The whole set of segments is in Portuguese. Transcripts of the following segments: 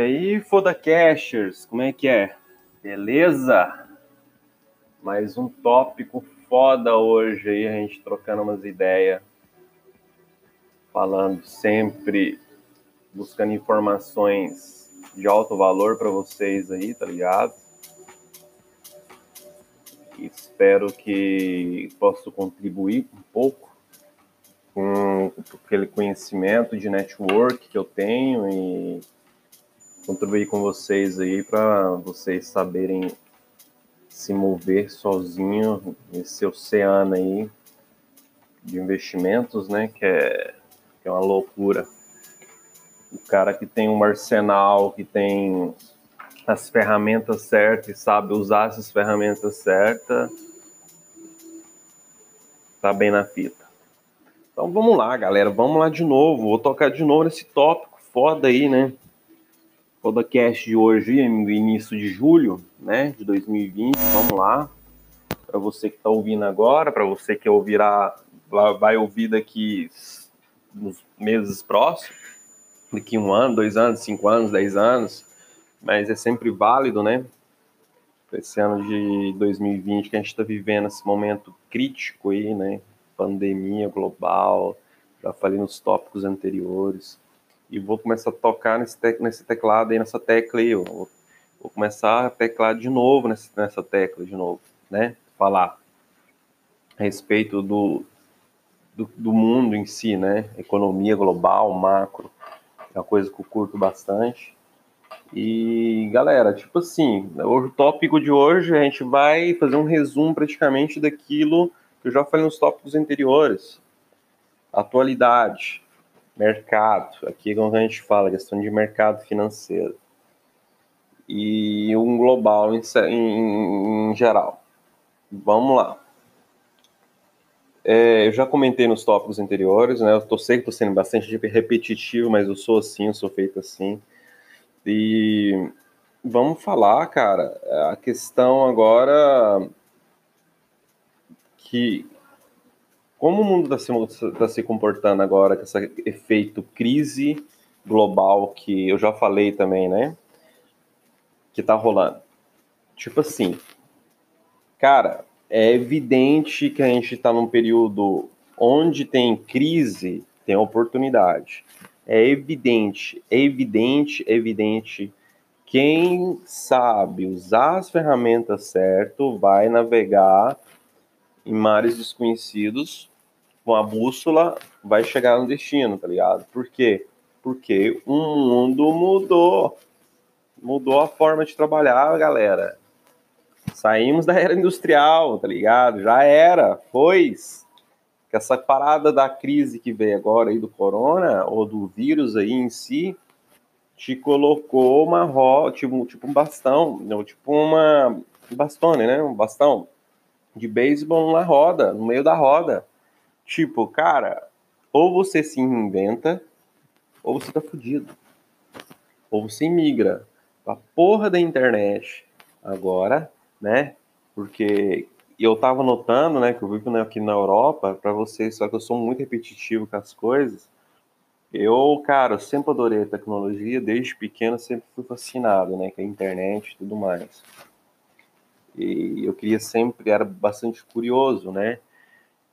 aí, foda cashers, como é que é? Beleza? Mais um tópico foda hoje aí, a gente trocando umas ideias, falando sempre, buscando informações de alto valor para vocês aí, tá ligado? Espero que possa contribuir um pouco com aquele conhecimento de network que eu tenho e contribuir com vocês aí para vocês saberem se mover sozinho nesse oceano aí de investimentos, né? Que é, que é uma loucura. O cara que tem um arsenal, que tem as ferramentas certas sabe usar essas ferramentas certas, tá bem na fita. Então vamos lá, galera, vamos lá de novo. Vou tocar de novo nesse tópico foda aí, né? Podcast de hoje, no início de julho, né, de 2020. Vamos lá. Para você que está ouvindo agora, para você que ouvirá, vai ouvir daqui nos meses próximos, daqui um ano, dois anos, cinco anos, dez anos, mas é sempre válido, né? Esse ano de 2020 que a gente está vivendo esse momento crítico aí, né? Pandemia global, já falei nos tópicos anteriores e vou começar a tocar nesse, te nesse teclado aí, nessa tecla aí. Vou, vou, começar a teclar de novo nessa, nessa tecla de novo, né? Falar a respeito do, do, do, mundo em si, né? Economia global, macro, é uma coisa que eu curto bastante. E galera, tipo assim, o tópico de hoje a gente vai fazer um resumo praticamente daquilo que eu já falei nos tópicos anteriores. Atualidade, mercado. Aqui é quando a gente fala questão de mercado financeiro. E um global em, em, em geral. Vamos lá. É, eu já comentei nos tópicos anteriores, né? Eu tô, sei que estou sendo bastante repetitivo, mas eu sou assim, eu sou feito assim. E vamos falar, cara, a questão agora que como o mundo está se, tá se comportando agora com esse efeito crise global que eu já falei também, né? Que tá rolando. Tipo assim, cara, é evidente que a gente está num período onde tem crise, tem oportunidade. É evidente, é evidente, é evidente. Quem sabe usar as ferramentas certo vai navegar em mares desconhecidos com a bússola, vai chegar no destino, tá ligado? Por quê? Porque o mundo mudou. Mudou a forma de trabalhar, galera. Saímos da era industrial, tá ligado? Já era, pois. Que essa parada da crise que veio agora aí do corona, ou do vírus aí em si, te colocou uma roda, tipo, tipo um bastão, não, tipo uma um bastone, né? Um bastão de beisebol na roda, no meio da roda. Tipo, cara, ou você se inventa, ou você tá fudido. Ou você migra pra porra da internet agora, né? Porque eu tava notando, né, que eu vivo aqui na Europa, para vocês, só que eu sou muito repetitivo com as coisas. Eu, cara, sempre adorei a tecnologia, desde pequeno sempre fui fascinado, né, com a internet e tudo mais. E eu queria sempre, era bastante curioso, né?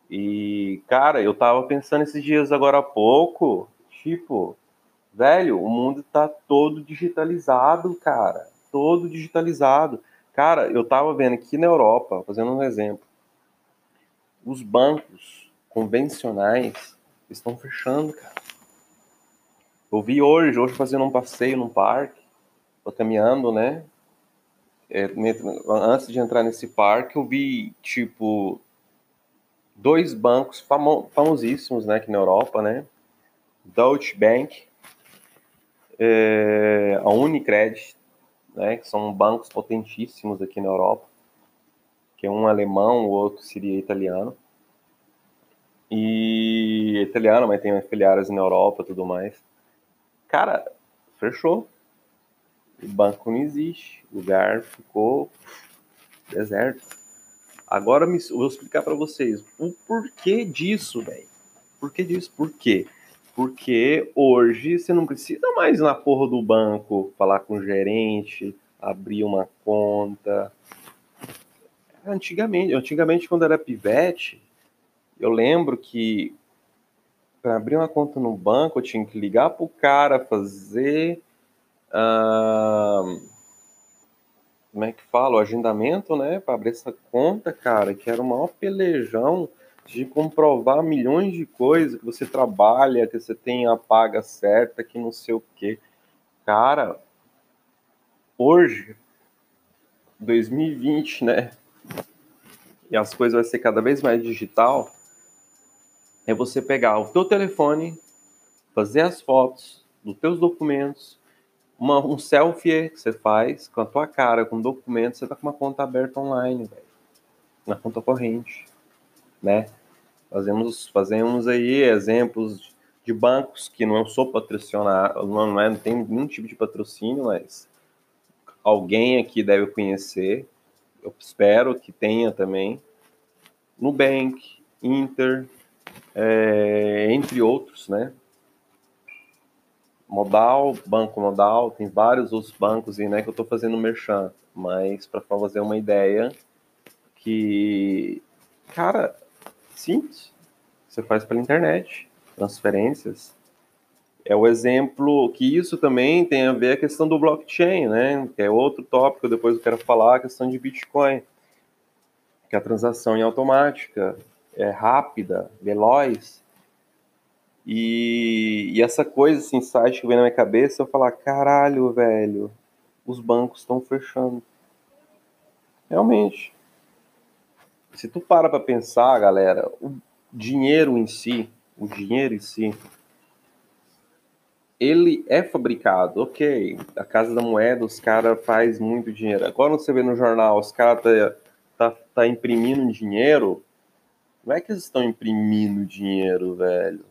E, cara, eu tava pensando esses dias agora há pouco, tipo, velho, o mundo tá todo digitalizado, cara. Todo digitalizado. Cara, eu tava vendo aqui na Europa, fazendo um exemplo, os bancos convencionais estão fechando, cara. Eu vi hoje, hoje fazendo um passeio num parque, tô caminhando, né? É, antes de entrar nesse parque, eu vi, tipo, dois bancos famo famosíssimos né, aqui na Europa, né? Deutsche Bank, é, a Unicred, né, que são bancos potentíssimos aqui na Europa, que é um alemão, o outro seria italiano. E italiano, mas tem filiais na Europa e tudo mais. Cara, fechou. O banco não existe. O lugar ficou deserto. Agora eu vou explicar para vocês o porquê disso, velho. Por que disso? Por quê? Porque hoje você não precisa mais na porra do banco falar com o gerente, abrir uma conta. Antigamente, antigamente quando era pivete, eu lembro que para abrir uma conta no banco eu tinha que ligar pro cara, fazer. Uh, como é que fala? O agendamento, né? Para abrir essa conta, cara, que era o maior pelejão de comprovar milhões de coisas que você trabalha, que você tem a paga certa, que não sei o quê. Cara, hoje, 2020, né? E as coisas vai ser cada vez mais digital. É você pegar o teu telefone, fazer as fotos dos teus documentos, uma, um selfie que você faz com a tua cara, com documentos, você tá com uma conta aberta online, velho. Na conta corrente, né? Fazemos, fazemos aí exemplos de bancos que não sou patrocinado, não, é, não tem nenhum tipo de patrocínio, mas alguém aqui deve conhecer. Eu espero que tenha também. Nubank, Inter, é, entre outros, né? Modal, Banco Modal, tem vários outros bancos aí, né, que eu estou fazendo merchan, mas para fazer uma ideia que, cara, simples, você faz pela internet, transferências. É o exemplo que isso também tem a ver a questão do blockchain, né, que é outro tópico, depois eu quero falar a questão de Bitcoin, que a transação é automática, é rápida, veloz, e, e, essa coisa, esse insight que vem na minha cabeça, eu falar, caralho, velho, os bancos estão fechando. Realmente. Se tu para pra pensar, galera, o dinheiro em si, o dinheiro em si, ele é fabricado, ok. A Casa da Moeda, os caras faz muito dinheiro. Agora você vê no jornal, os caras tá, tá, tá imprimindo dinheiro. Não é que eles estão imprimindo dinheiro, velho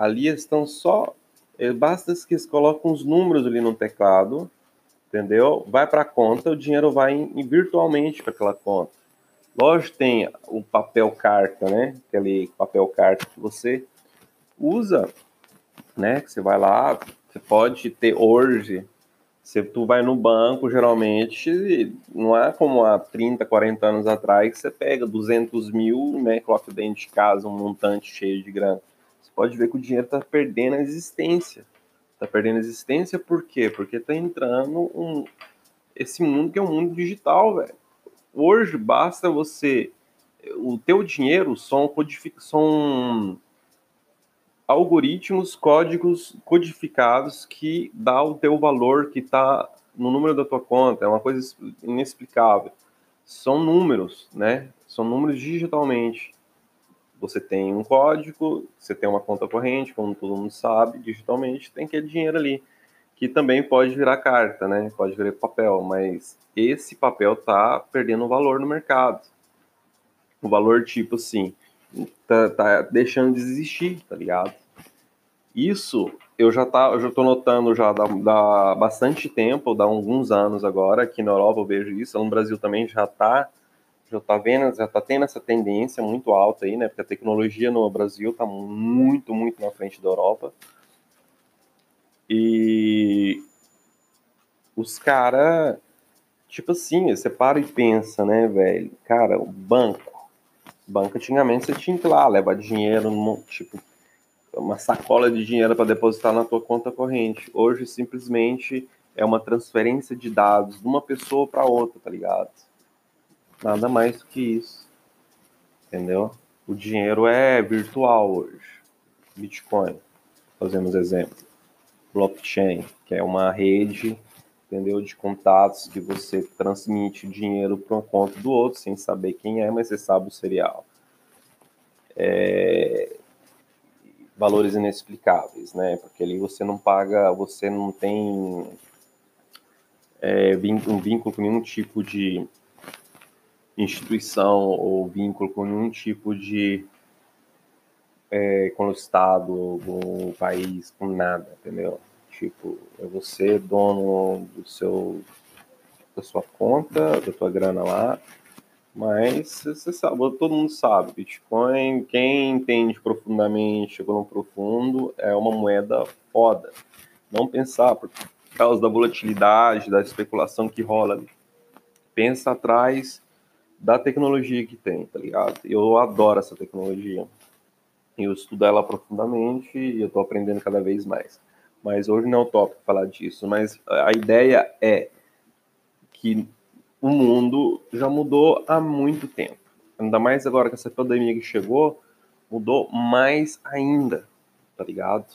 Ali estão só. Eh, basta que eles colocam os números ali no teclado, entendeu? Vai para a conta, o dinheiro vai em, virtualmente para aquela conta. Lógico, tem o papel carta, né? Aquele papel carta que você usa, né? Que você vai lá, você pode ter hoje. Se tu vai no banco, geralmente, não é como há 30, 40 anos atrás, que você pega 200 mil, né? Coloca dentro de casa um montante cheio de grana pode ver que o dinheiro está perdendo a existência. Está perdendo a existência por quê? Porque está entrando um, esse mundo que é um mundo digital, velho. Hoje basta você. O teu dinheiro são, codific, são algoritmos, códigos codificados que dá o teu valor que está no número da tua conta. É uma coisa inexplicável. São números, né? São números digitalmente você tem um código, você tem uma conta corrente, como todo mundo sabe, digitalmente, tem aquele dinheiro ali, que também pode virar carta, né? Pode virar papel, mas esse papel tá perdendo valor no mercado. O valor, tipo assim, tá, tá deixando de existir, tá ligado? Isso eu já, tá, eu já tô notando já dá, dá bastante tempo, dá alguns anos agora, aqui na Europa eu vejo isso, no Brasil também já tá já está vendo, já está tendo essa tendência muito alta aí, né? Porque a tecnologia no Brasil está muito, muito na frente da Europa. E os caras, tipo assim, você para e pensa, né, velho? Cara, o banco. Banco antigamente você tinha que ir lá levar dinheiro, tipo, uma sacola de dinheiro para depositar na tua conta corrente. Hoje simplesmente é uma transferência de dados de uma pessoa para outra, tá ligado? Nada mais do que isso. Entendeu? O dinheiro é virtual hoje. Bitcoin, fazemos exemplo. Blockchain, que é uma rede, entendeu, de contatos que você transmite dinheiro para uma conta do outro sem saber quem é, mas você sabe o serial. É... Valores inexplicáveis, né? Porque ali você não paga, você não tem é, um vínculo com nenhum tipo de instituição ou vínculo com nenhum tipo de é, com o Estado, com o país, com nada, entendeu? Tipo, é você dono do seu da sua conta, da tua grana lá, Mas você sabe, todo mundo sabe, Bitcoin, quem entende profundamente, chegou no profundo, é uma moeda foda. Não pensar por causa da volatilidade, da especulação que rola. Pensa atrás da tecnologia que tem, tá ligado? Eu adoro essa tecnologia. Eu estudo ela profundamente e eu tô aprendendo cada vez mais. Mas hoje não é o tópico falar disso, mas a ideia é que o mundo já mudou há muito tempo. Ainda mais agora que essa pandemia que chegou, mudou mais ainda, tá ligado?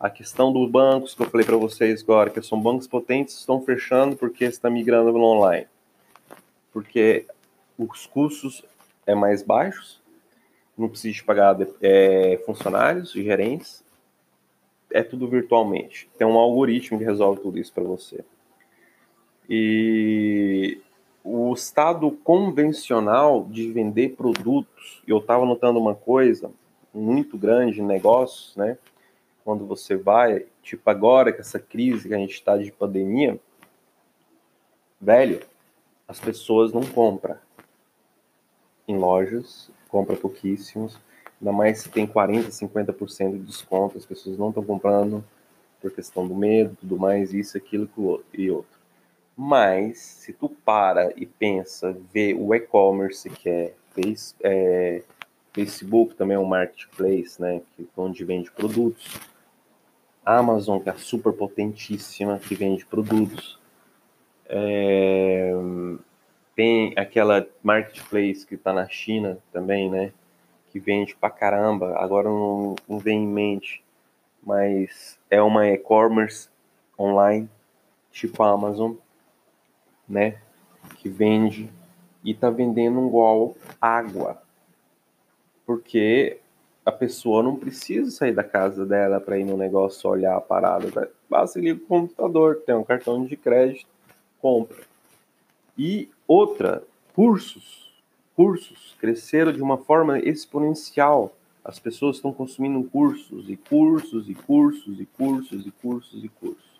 A questão dos bancos que eu falei para vocês agora, que são bancos potentes, estão fechando porque está migrando no online. Porque os custos é mais baixos, não precisa pagar é, funcionários e gerentes, é tudo virtualmente. Tem um algoritmo que resolve tudo isso para você. E o estado convencional de vender produtos, eu estava notando uma coisa muito grande em negócios, né? Quando você vai, tipo agora com essa crise que a gente está de pandemia, velho, as pessoas não compram em lojas, compra pouquíssimos, ainda mais se tem 40, 50% de desconto, as pessoas não estão comprando por questão do medo, tudo mais, isso, aquilo e outro. Mas, se tu para e pensa, vê o e-commerce, que é, é, Facebook também é um marketplace, né, que, onde vende produtos. Amazon, que é super potentíssima, que vende produtos. É, tem aquela marketplace que está na China também, né, que vende pra caramba. Agora não, não vem em mente, mas é uma e-commerce online, tipo a Amazon né? Que vende e tá vendendo igual água. Porque a pessoa não precisa sair da casa dela para ir no negócio olhar a parada. Basta ligar o computador, tem um cartão de crédito, compra. E outra, cursos. Cursos cresceram de uma forma exponencial. As pessoas estão consumindo cursos e cursos e cursos e cursos e cursos e cursos.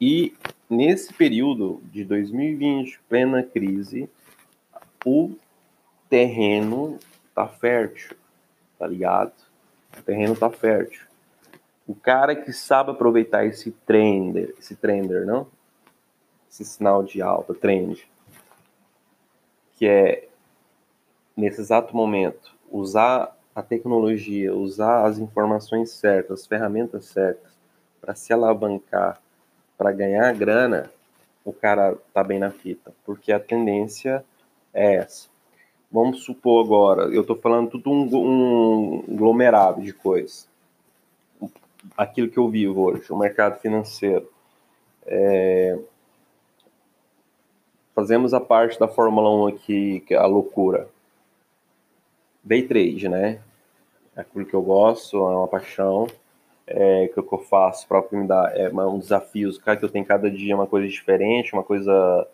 E nesse período de 2020, plena crise, o terreno tá fértil, tá ligado? O terreno tá fértil. O cara que sabe aproveitar esse trender, esse trender, não? Esse sinal de alta, trend, que é nesse exato momento usar a tecnologia, usar as informações certas, as ferramentas certas para se alavancar para ganhar grana, o cara tá bem na fita, porque a tendência é essa. Vamos supor agora, eu estou falando tudo um, um aglomerado de coisas. Aquilo que eu vivo hoje, o mercado financeiro. É... Fazemos a parte da Fórmula 1 aqui, que é a loucura. Day trade, né? É aquilo que eu gosto, é uma paixão é, que, eu faço para me dar é um desafio, que eu tenho cada dia uma coisa diferente, uma coisa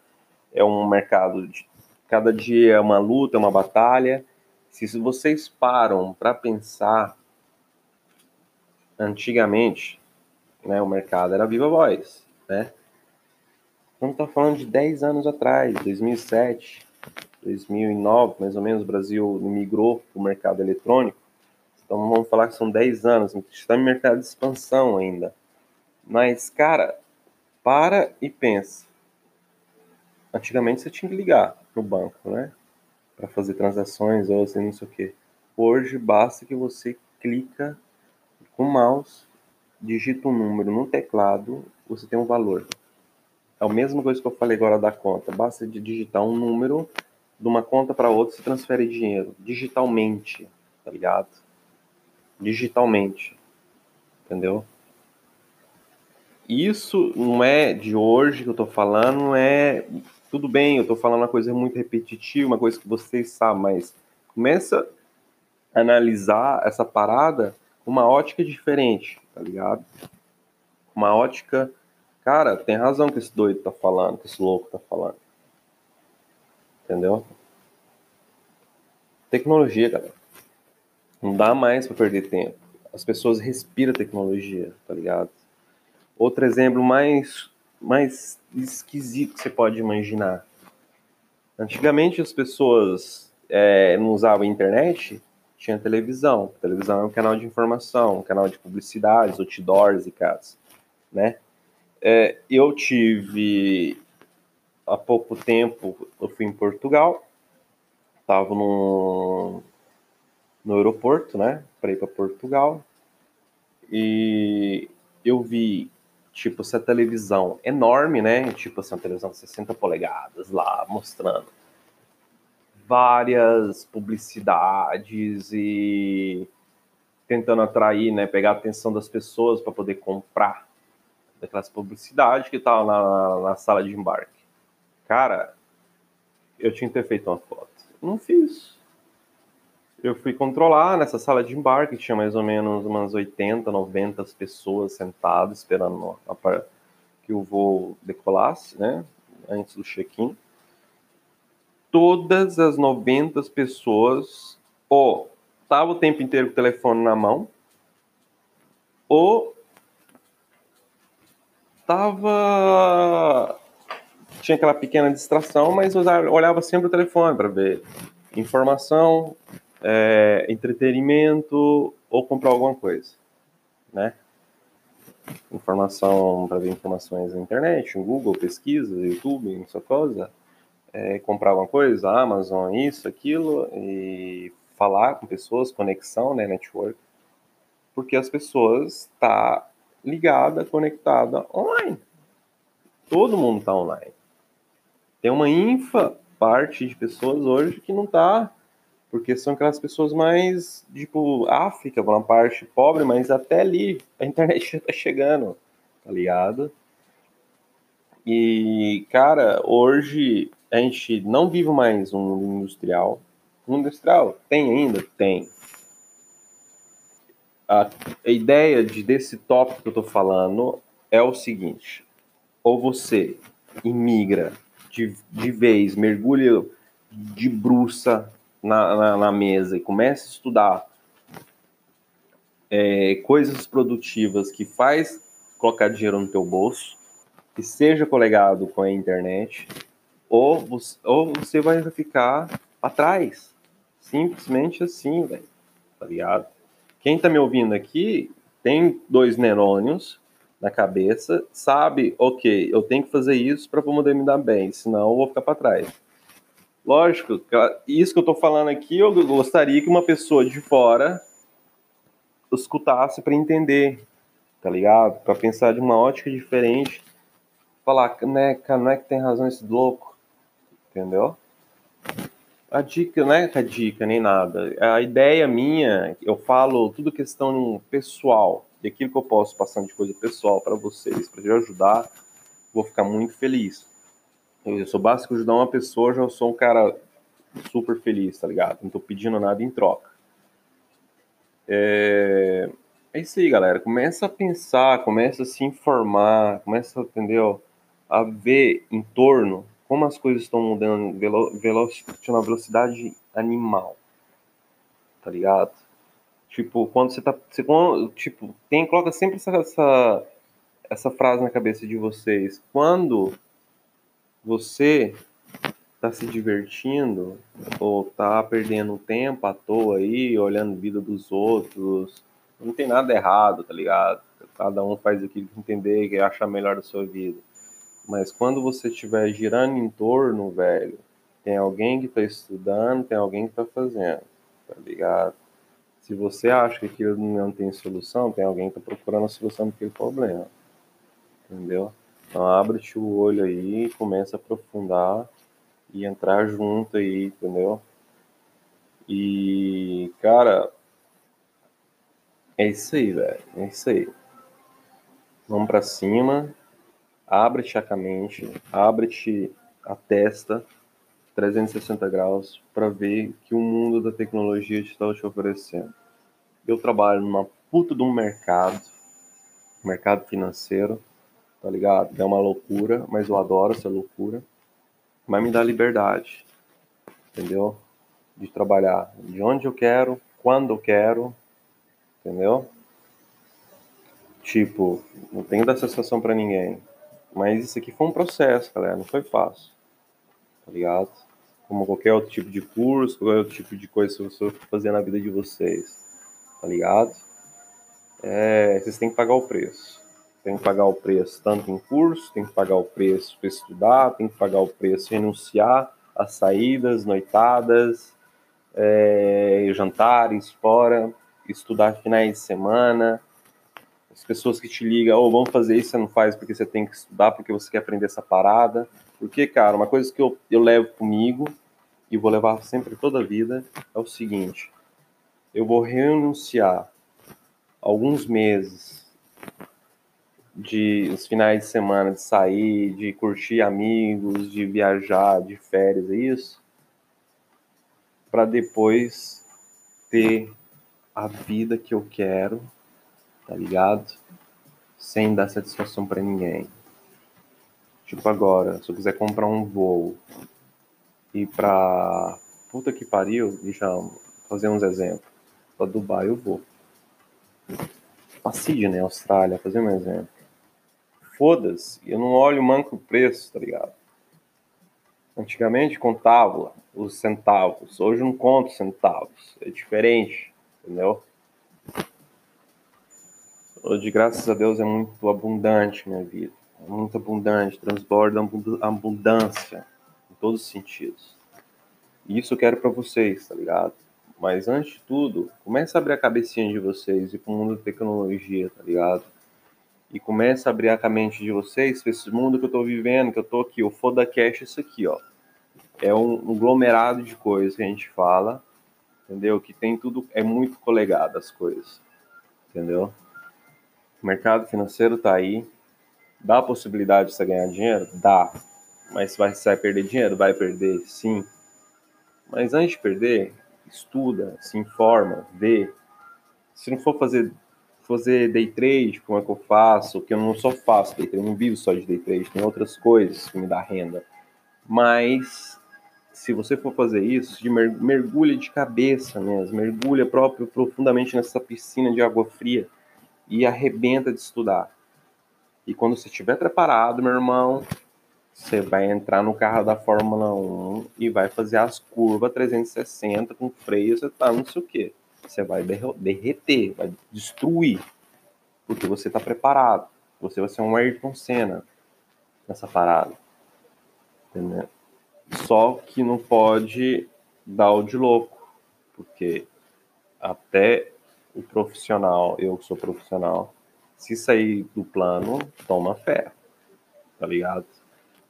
é um mercado de, cada dia é uma luta, é uma batalha. Se, se vocês param para pensar antigamente, né, o mercado era viva voz, né? Estamos tá falando de 10 anos atrás, 2007, 2009, mais ou menos, o Brasil migrou para o mercado eletrônico. Então vamos falar que são 10 anos, está no mercado de expansão ainda. Mas, cara, para e pensa. Antigamente você tinha que ligar no banco, né? Para fazer transações ou assim, não sei o quê. Hoje basta que você clica com o mouse, digita um número no teclado, você tem um valor. É a mesma coisa que eu falei agora da conta. Basta de digitar um número de uma conta para outra, você transfere dinheiro digitalmente, tá ligado? digitalmente. Entendeu? Isso não é de hoje que eu tô falando, não é. Tudo bem, eu tô falando uma coisa muito repetitiva, uma coisa que vocês sabem, mas começa a analisar essa parada com uma ótica diferente, tá ligado? Uma ótica. Cara, tem razão que esse doido tá falando, que esse louco tá falando. Entendeu? Tecnologia, galera. Não dá mais para perder tempo. As pessoas respiram tecnologia, tá ligado? Outro exemplo mais, mais esquisito que você pode imaginar. Antigamente as pessoas é, não usavam internet, tinha televisão. A televisão é um canal de informação, um canal de publicidades, outdoors e casos, né? É, eu tive há pouco tempo, eu fui em Portugal, estava no, no aeroporto, né, para ir para Portugal, e eu vi, tipo, essa televisão enorme, né, tipo, essa televisão de 60 polegadas lá, mostrando várias publicidades e tentando atrair, né, pegar a atenção das pessoas para poder comprar daquelas publicidades que estavam na, na sala de embarque. Cara, eu tinha que ter feito uma foto. Não fiz. Eu fui controlar nessa sala de embarque, tinha mais ou menos umas 80, 90 pessoas sentadas esperando que o voo decolasse, né? Antes do check-in todas as 90 pessoas ou tava o tempo inteiro com o telefone na mão ou tava tinha aquela pequena distração, mas olhava sempre o telefone para ver informação, é, entretenimento ou comprar alguma coisa, né? Informação para ver informações na internet, no Google, pesquisa, YouTube, essa coisa é, comprar alguma coisa, Amazon, isso, aquilo, e falar com pessoas, conexão, né, network, porque as pessoas tá ligada, conectada online. Todo mundo está online. Tem uma infa parte de pessoas hoje que não tá, porque são aquelas pessoas mais, tipo, África, uma parte pobre, mas até ali a internet já tá chegando, tá ligado? E, cara, hoje a gente não vive mais um mundo industrial. O mundo industrial tem ainda? Tem. A, a ideia de, desse tópico que eu estou falando é o seguinte: ou você imigra de, de vez, mergulha de bruxa na, na, na mesa e começa a estudar é, coisas produtivas que faz colocar dinheiro no teu bolso, que seja colegado com a internet, ou você, ou você vai ficar para trás. Simplesmente assim, velho. Tá ligado? Quem tá me ouvindo aqui tem dois neurônios na cabeça, sabe, ok, eu tenho que fazer isso para poder me dar bem, senão eu vou ficar para trás. Lógico, isso que eu tô falando aqui, eu gostaria que uma pessoa de fora escutasse para entender, tá ligado? Para pensar de uma ótica diferente, falar, né, cara, não é que tem razão esse louco, entendeu? A dica não é a dica nem nada. A ideia minha, eu falo tudo questão pessoal, de aquilo que eu posso passar de coisa pessoal para vocês, para te ajudar, vou ficar muito feliz. Eu sou básico ajudar uma pessoa, já sou um cara super feliz, tá ligado? Não tô pedindo nada em troca. É, é isso aí, galera. Começa a pensar, começa a se informar, começa, entendeu? A ver em torno como as coisas estão mudando velo, velo, uma velocidade animal. Tá ligado? Tipo, quando você tá. Você, tipo, tem, coloca sempre essa, essa, essa frase na cabeça de vocês. Quando você tá se divertindo ou tá perdendo tempo à toa aí, olhando a vida dos outros, não tem nada errado, tá ligado? Cada um faz aquilo que entender, que acha melhor da sua vida. Mas quando você estiver girando em torno, velho, tem alguém que está estudando, tem alguém que está fazendo, tá ligado? Se você acha que aquilo não tem solução, tem alguém que está procurando a solução daquele problema, entendeu? Então abre-te o olho aí, começa a aprofundar e entrar junto aí, entendeu? E, cara, é isso aí, velho. É isso aí. Vamos pra cima abre-te a mente, abre-te a testa 360 graus para ver que o mundo da tecnologia está te oferecendo. Eu trabalho numa puta de um mercado, mercado financeiro, tá ligado? É uma loucura, mas eu adoro essa loucura. Mas me dá liberdade, entendeu? De trabalhar de onde eu quero, quando eu quero, entendeu? Tipo, não tenho dar sensação para ninguém. Mas isso aqui foi um processo, galera, não foi fácil. Tá ligado? como qualquer outro tipo de curso, qualquer outro tipo de coisa que você for fazer na vida de vocês, tá ligado? É, vocês têm que pagar o preço. Tem que pagar o preço tanto em curso, tem que pagar o preço para estudar, tem que pagar o preço renunciar às saídas, noitadas, é, jantares fora, estudar finais de semana. As pessoas que te ligam, ou oh, vamos fazer isso, você não faz porque você tem que estudar, porque você quer aprender essa parada. Porque, cara, uma coisa que eu, eu levo comigo e vou levar sempre toda a vida é o seguinte: eu vou renunciar alguns meses de os finais de semana de sair, de curtir amigos, de viajar, de férias, é isso, para depois ter a vida que eu quero, tá ligado? Sem dar satisfação para ninguém. Tipo agora, se eu quiser comprar um voo e pra puta que pariu, deixa eu fazer uns exemplos. Pra Dubai eu vou. Pra Sydney, Austrália, fazer um exemplo. Foda-se, eu não olho manco o preço, tá ligado? Antigamente contava os centavos, hoje não conto centavos. É diferente, entendeu? Hoje, graças a Deus, é muito abundante minha vida muito abundante, transborda abundância em todos os sentidos. E isso eu quero para vocês, tá ligado? Mas antes de tudo, comece a abrir a cabecinha de vocês e com o mundo da tecnologia, tá ligado? E comece a abrir a mente de vocês para esse mundo que eu tô vivendo, que eu tô aqui, o Foda Cash, isso aqui, ó. É um aglomerado de coisas que a gente fala, entendeu? Que tem tudo, é muito colegado as coisas, entendeu? O mercado financeiro tá aí, Dá a possibilidade de você ganhar dinheiro? Dá. Mas vai, você vai perder dinheiro? Vai perder, sim. Mas antes de perder, estuda, se informa, vê. Se não for fazer, fazer day trade, como é que eu faço? Que eu não só faço day trade, eu não vivo só de day trade, tem outras coisas que me dá renda. Mas se você for fazer isso, mergulha de cabeça mesmo, mergulha próprio profundamente nessa piscina de água fria e arrebenta de estudar. E quando você estiver preparado, meu irmão, você vai entrar no carro da Fórmula 1 e vai fazer as curvas 360 com freio, você tá não sei o quê. Você vai derreter, vai destruir. Porque você tá preparado. Você vai ser um Ayrton Senna nessa parada. Entendeu? Só que não pode dar o de louco. Porque até o profissional, eu que sou profissional, se sair do plano, toma fé. Tá ligado?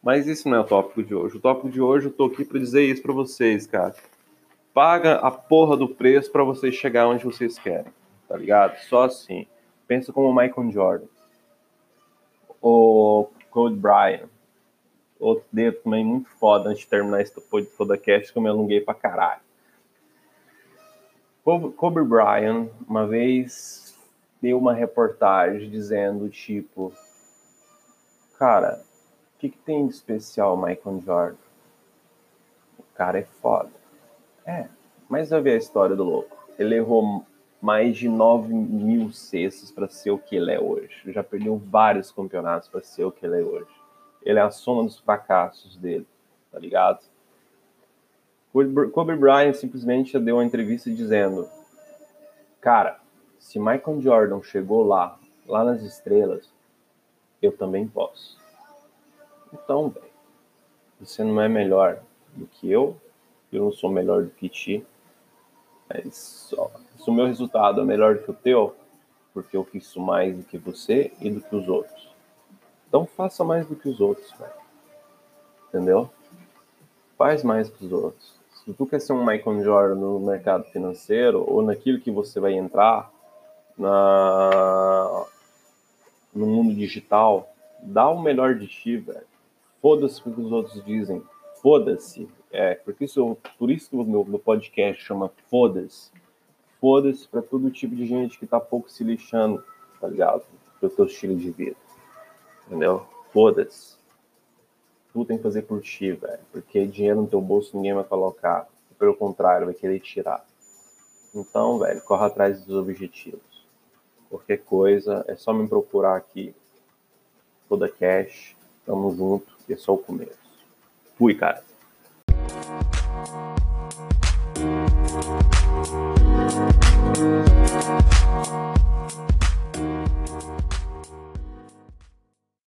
Mas isso não é o tópico de hoje. O tópico de hoje eu tô aqui para dizer isso para vocês, cara. Paga a porra do preço para vocês chegar onde vocês querem. Tá ligado? Só assim. Pensa como o Michael Jordan. O Code Bryant. Outro dedo também muito foda antes de terminar esse podcast que eu me alonguei pra caralho. Kobe Bryant, uma vez deu uma reportagem dizendo, tipo, cara, o que, que tem de especial Michael Jordan? O cara é foda. É, mas vai ver a história do louco. Ele errou mais de 9 mil cestos para ser o que ele é hoje. Já perdeu vários campeonatos para ser o que ele é hoje. Ele é a soma dos fracassos dele, tá ligado? Kobe Bryant simplesmente deu uma entrevista dizendo: Cara, se Michael Jordan chegou lá, lá nas estrelas, eu também posso. Então, velho, você não é melhor do que eu, eu não sou melhor do que ti. Mas se o meu resultado é melhor do que o teu, porque eu fiz mais do que você e do que os outros. Então faça mais do que os outros, velho. Entendeu? Faz mais que os outros. Se tu quer ser um Michael Jordan no mercado financeiro ou naquilo que você vai entrar, na, no mundo digital, dá o melhor de ti, velho. Foda-se o que os outros dizem. Foda-se. É, porque isso, por isso que o meu, meu podcast chama Foda-se. Foda-se pra todo tipo de gente que tá pouco se lixando, tá ligado? Pro teu estilo de vida. Entendeu? Foda-se. Tu tem que fazer por ti, velho. Porque dinheiro no teu bolso ninguém vai colocar. Pelo contrário, vai querer tirar. Então, velho, corra atrás dos objetivos. Qualquer coisa, é só me procurar aqui. Toda Cash. Tamo junto, e é só o começo. Fui, cara.